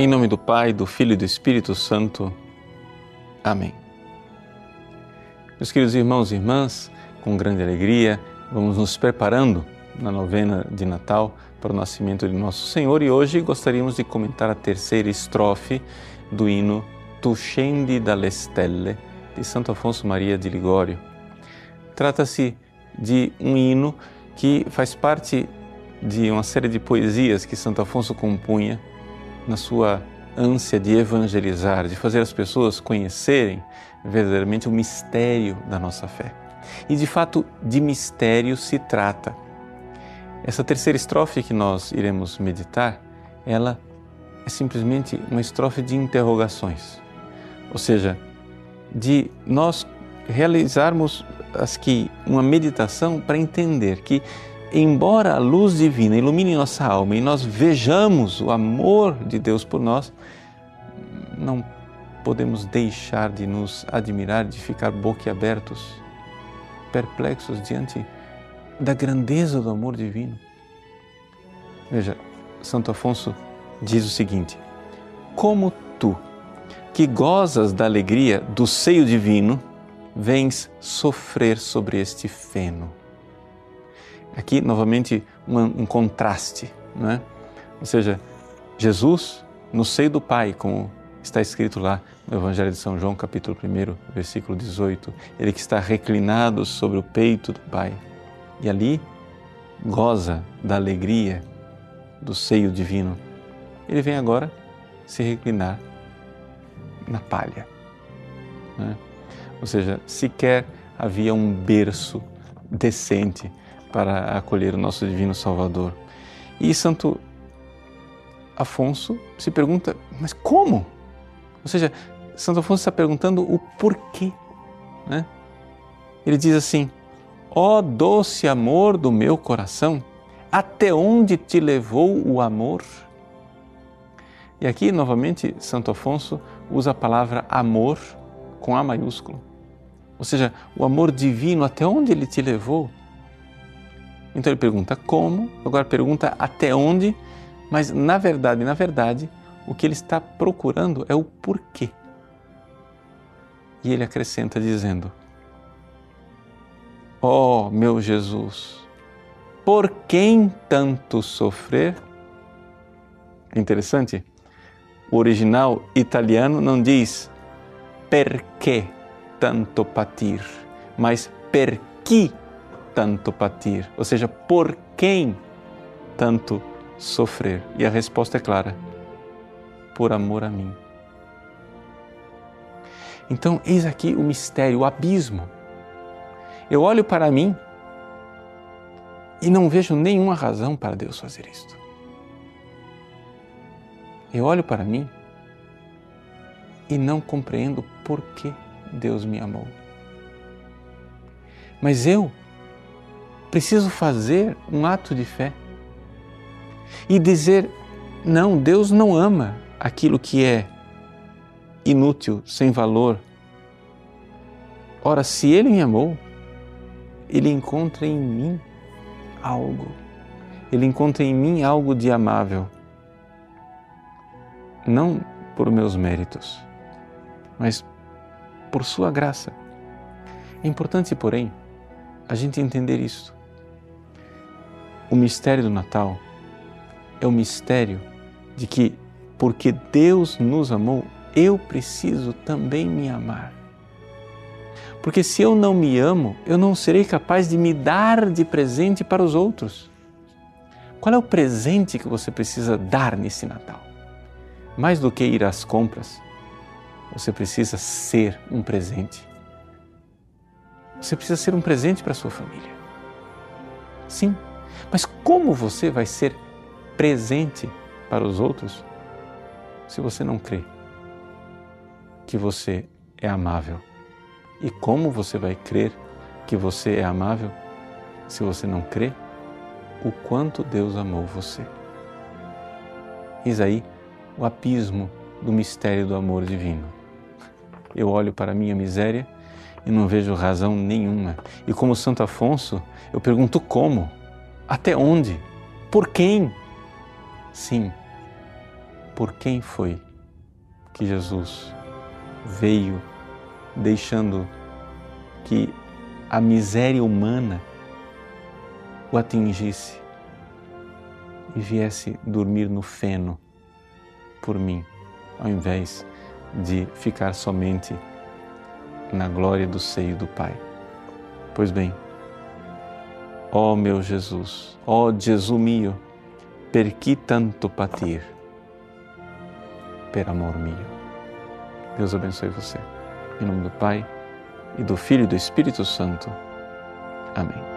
Em nome do Pai, do Filho e do Espírito Santo. Amém. Meus queridos irmãos e irmãs, com grande alegria, vamos nos preparando na novena de Natal para o nascimento de nosso Senhor e hoje gostaríamos de comentar a terceira estrofe do hino Tu scendi dalle stelle de Santo Afonso Maria de Ligório. Trata-se de um hino que faz parte de uma série de poesias que Santo Afonso compunha na sua ânsia de evangelizar, de fazer as pessoas conhecerem verdadeiramente o mistério da nossa fé. E de fato, de mistério se trata. Essa terceira estrofe que nós iremos meditar, ela é simplesmente uma estrofe de interrogações. Ou seja, de nós realizarmos as que uma meditação para entender que embora a luz divina ilumine nossa alma e nós vejamos o amor de Deus por nós, não podemos deixar de nos admirar, de ficar boquiabertos, perplexos diante da grandeza do amor divino. Veja, Santo Afonso diz o seguinte: Como tu, que gozas da alegria do seio divino, vens sofrer sobre este feno Aqui, novamente, um, um contraste, não é? Ou seja, Jesus no seio do Pai, como está escrito lá no Evangelho de São João, capítulo 1, versículo 18, ele que está reclinado sobre o peito do Pai e ali goza da alegria do seio divino. Ele vem agora se reclinar na palha. Né? Ou seja, sequer havia um berço decente para acolher o nosso Divino Salvador. E Santo Afonso se pergunta, mas como? Ou seja, Santo Afonso está perguntando o porquê. Né? Ele diz assim: Ó oh, doce amor do meu coração, até onde te levou o amor? E aqui, novamente, Santo Afonso usa a palavra amor com A maiúsculo. Ou seja, o amor divino, até onde ele te levou? Então ele pergunta como, agora pergunta até onde, mas na verdade, na verdade, o que ele está procurando é o porquê. E ele acrescenta dizendo: Ó oh, meu Jesus, por quem tanto sofrer? Interessante, o original italiano não diz perché tanto patir, mas per chi tanto patir? Ou seja, por quem tanto sofrer? E a resposta é clara: por amor a mim. Então, eis aqui o mistério, o abismo. Eu olho para mim e não vejo nenhuma razão para Deus fazer isto. Eu olho para mim e não compreendo por que Deus me amou. Mas eu preciso fazer um ato de fé e dizer: não, Deus não ama aquilo que é inútil, sem valor. Ora, se Ele me amou, Ele encontra em mim algo. Ele encontra em mim algo de amável. Não por meus méritos, mas por Sua graça. É importante, porém, a gente entender isso. O mistério do Natal é o mistério de que, porque Deus nos amou, eu preciso também me amar. Porque se eu não me amo, eu não serei capaz de me dar de presente para os outros. Qual é o presente que você precisa dar nesse Natal? Mais do que ir às compras, você precisa ser um presente. Você precisa ser um presente para a sua família. Sim, mas como você vai ser presente para os outros se você não crê que você é amável? E como você vai crer que você é amável se você não crê o quanto Deus amou você? Eis aí o abismo do mistério do amor divino. Eu olho para a minha miséria e não vejo razão nenhuma. E como Santo Afonso, eu pergunto como? Até onde? Por quem? Sim, por quem foi que Jesus veio deixando que a miséria humana o atingisse e viesse dormir no feno por mim, ao invés de ficar somente na glória do seio do Pai. Pois bem, ó meu Jesus, ó Jesus mio, per que tanto patir? Per amor mio. Deus abençoe você. Em nome do Pai, e do Filho e do Espírito Santo. Amém.